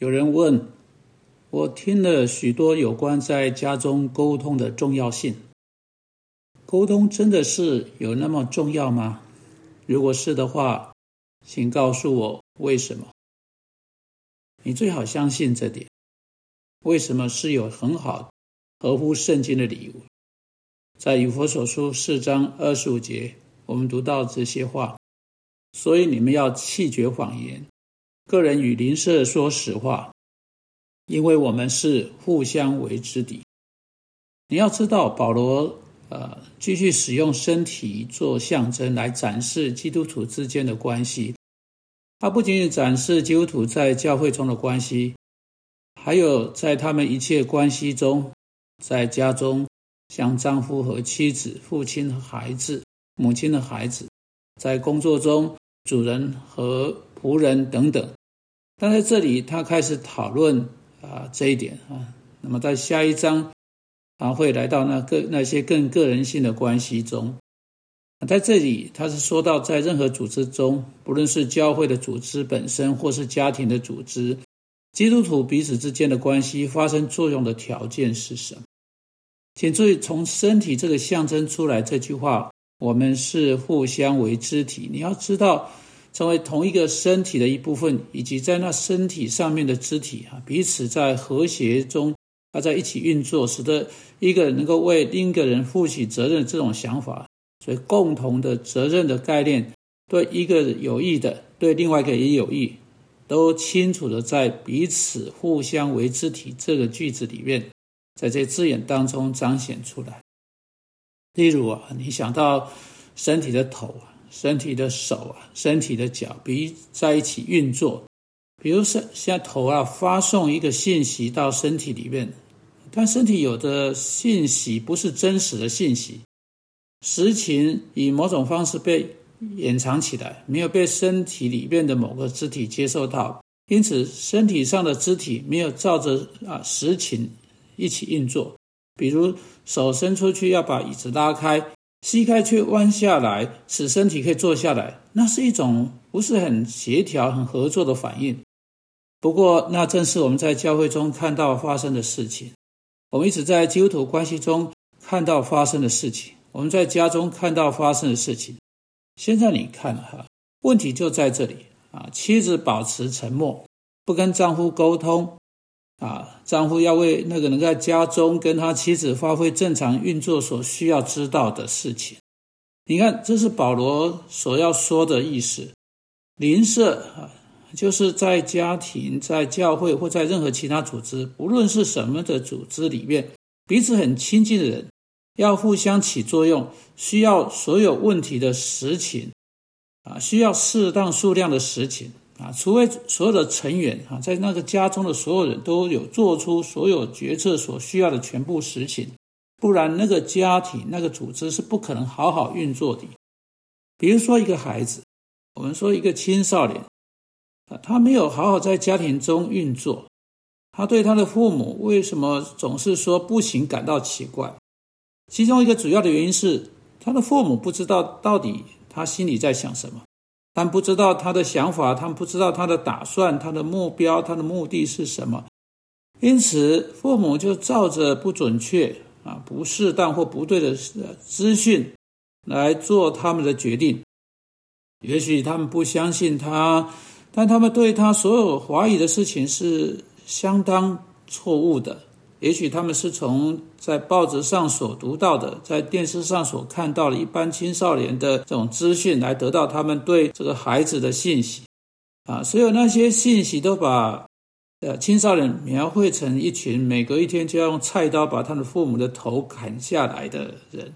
有人问我，听了许多有关在家中沟通的重要性。沟通真的是有那么重要吗？如果是的话，请告诉我为什么。你最好相信这点。为什么是有很好、合乎圣经的理由？在以佛所书四章二十五节，我们读到这些话。所以你们要弃绝谎言，个人与邻舍说实话，因为我们是互相为之敌。你要知道，保罗呃继续使用身体做象征来展示基督徒之间的关系。他不仅仅展示基督徒在教会中的关系，还有在他们一切关系中，在家中，像丈夫和妻子、父亲和孩子、母亲的孩子，在工作中。主人和仆人等等，但在这里他开始讨论啊这一点啊。那么在下一章啊会来到那个那些更个人性的关系中。在这里他是说到，在任何组织中，不论是教会的组织本身，或是家庭的组织，基督徒彼此之间的关系发生作用的条件是什么？请注意，从身体这个象征出来这句话。我们是互相为肢体，你要知道，成为同一个身体的一部分，以及在那身体上面的肢体啊，彼此在和谐中，啊，在一起运作，使得一个人能够为另一个人负起责任。这种想法，所以共同的责任的概念，对一个有益的，对另外一个也有益，都清楚的在彼此互相为肢体这个句子里面，在这字眼当中彰显出来。例如啊，你想到身体的头啊、身体的手啊、身体的脚，比在一起运作。比如说，现在头啊发送一个信息到身体里面，但身体有的信息不是真实的信息，实情以某种方式被掩藏起来，没有被身体里面的某个肢体接受到，因此身体上的肢体没有照着啊实情一起运作。比如手伸出去要把椅子拉开，膝盖却弯下来，使身体可以坐下来，那是一种不是很协调、很合作的反应。不过，那正是我们在教会中看到发生的事情。我们一直在基督徒关系中看到发生的事情，我们在家中看到发生的事情。现在你看哈，问题就在这里啊！妻子保持沉默，不跟丈夫沟通。啊，丈夫要为那个能在家中跟他妻子发挥正常运作所需要知道的事情。你看，这是保罗所要说的意思。邻舍啊，就是在家庭、在教会或在任何其他组织，不论是什么的组织里面，彼此很亲近的人，要互相起作用，需要所有问题的实情啊，需要适当数量的实情。啊，除非所有的成员啊，在那个家中的所有人都有做出所有决策所需要的全部实情，不然那个家庭、那个组织是不可能好好运作的。比如说一个孩子，我们说一个青少年，啊，他没有好好在家庭中运作，他对他的父母为什么总是说不行感到奇怪？其中一个主要的原因是，他的父母不知道到底他心里在想什么。但不知道他的想法，他们不知道他的打算，他的目标，他的目的是什么。因此，父母就照着不准确、啊不适当或不对的资讯来做他们的决定。也许他们不相信他，但他们对他所有怀疑的事情是相当错误的。也许他们是从在报纸上所读到的，在电视上所看到的一般青少年的这种资讯来得到他们对这个孩子的信息，啊，所有那些信息都把呃青少年描绘成一群每隔一天就要用菜刀把他的父母的头砍下来的人。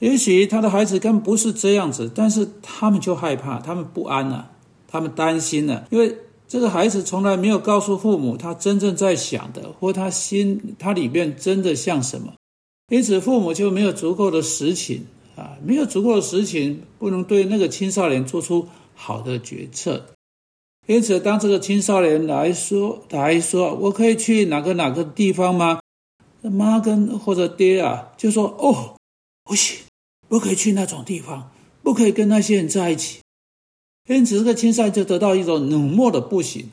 也许他的孩子根本不是这样子，但是他们就害怕，他们不安了，他们担心了，因为。这个孩子从来没有告诉父母他真正在想的，或他心他里面真的像什么，因此父母就没有足够的实情啊，没有足够的实情，不能对那个青少年做出好的决策。因此，当这个青少年来说来说，我可以去哪个哪个地方吗？妈跟或者爹啊，就说哦，不行，不可以去那种地方，不可以跟那些人在一起。因此，这个青少年就得到一种冷漠的不行。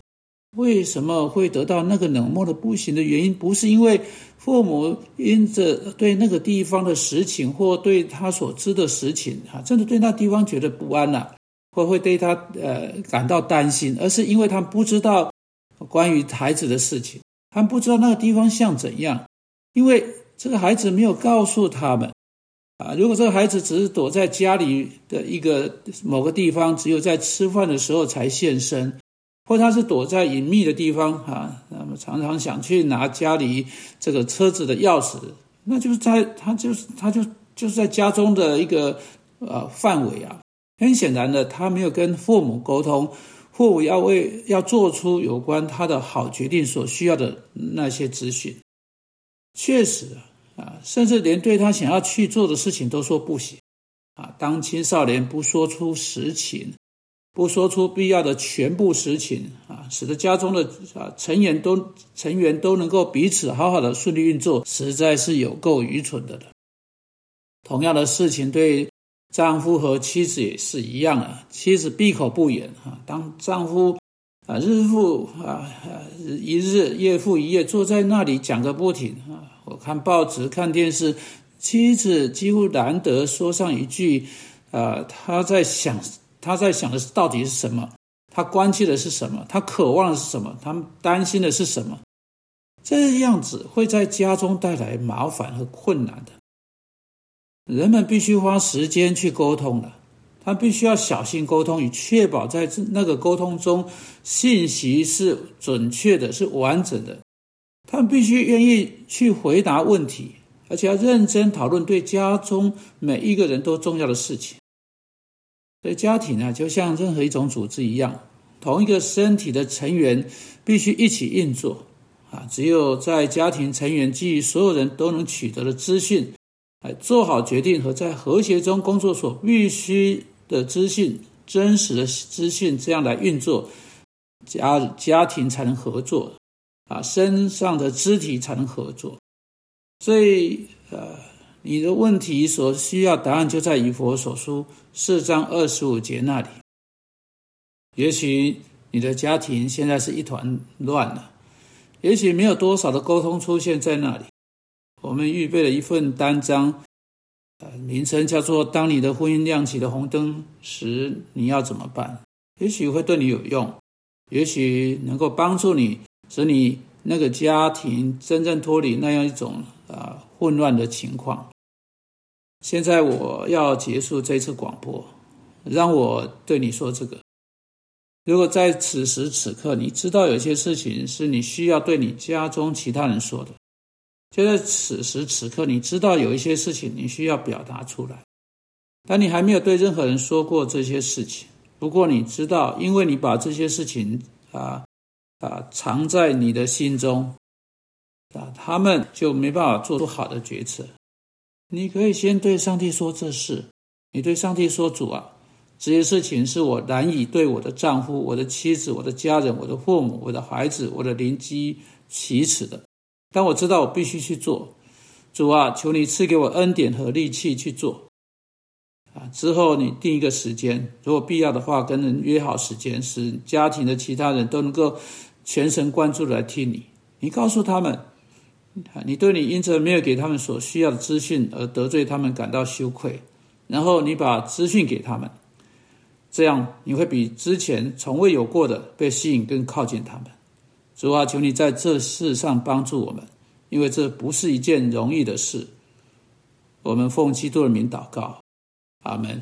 为什么会得到那个冷漠的不行的原因，不是因为父母因着对那个地方的实情或对他所知的实情啊，真的对那地方觉得不安呐，或会对他呃感到担心，而是因为他不知道关于孩子的事情，他不知道那个地方像怎样，因为这个孩子没有告诉他们啊。如果这个孩子只是躲在家里的一个某个地方，只有在吃饭的时候才现身。或他是躲在隐秘的地方啊，那么常常想去拿家里这个车子的钥匙，那就是在他就是他就就是在家中的一个呃范围啊。很显然的，他没有跟父母沟通，父母要为要做出有关他的好决定所需要的那些资讯。确实啊，啊甚至连对他想要去做的事情都说不行啊。当青少年不说出实情。不说出必要的全部实情啊，使得家中的啊成员都成员都能够彼此好好的顺利运作，实在是有够愚蠢的了。同样的事情对丈夫和妻子也是一样啊，妻子闭口不言啊，当丈夫啊日复啊一日夜复一夜坐在那里讲个不停，我看报纸看电视，妻子几乎难得说上一句啊，他在想。他在想的是到底是什么？他关切的是什么？他渴望的是什么？他担心的是什么？这样子会在家中带来麻烦和困难的。人们必须花时间去沟通的，他必须要小心沟通，以确保在那个沟通中信息是准确的、是完整的。他们必须愿意去回答问题，而且要认真讨论对家中每一个人都重要的事情。所以家庭呢，就像任何一种组织一样，同一个身体的成员必须一起运作啊。只有在家庭成员基于所有人都能取得的资讯，来做好决定和在和谐中工作所必须的资讯、真实的资讯，这样来运作家家庭才能合作啊，身上的肢体才能合作。所以呃。你的问题所需要答案就在以佛所书四章二十五节那里。也许你的家庭现在是一团乱了，也许没有多少的沟通出现在那里。我们预备了一份单张，呃，名称叫做“当你的婚姻亮起的红灯时，你要怎么办？”也许会对你有用，也许能够帮助你，使你那个家庭真正脱离那样一种啊混乱的情况。现在我要结束这次广播，让我对你说这个：如果在此时此刻你知道有些事情是你需要对你家中其他人说的，就在此时此刻你知道有一些事情你需要表达出来，但你还没有对任何人说过这些事情。不过你知道，因为你把这些事情啊啊藏在你的心中啊，他们就没办法做出好的决策。你可以先对上帝说这事，你对上帝说：“主啊，这些事情是我难以对我的丈夫、我的妻子、我的家人、我的父母、我的孩子、我的邻居启齿的，但我知道我必须去做。主啊，求你赐给我恩典和力气去做。啊，之后你定一个时间，如果必要的话，跟人约好时间，使家庭的其他人都能够全神贯注的来听你。你告诉他们。”你对你因着没有给他们所需要的资讯而得罪他们感到羞愧，然后你把资讯给他们，这样你会比之前从未有过的被吸引更靠近他们。主啊，求你在这事上帮助我们，因为这不是一件容易的事。我们奉基督的名祷告，阿门。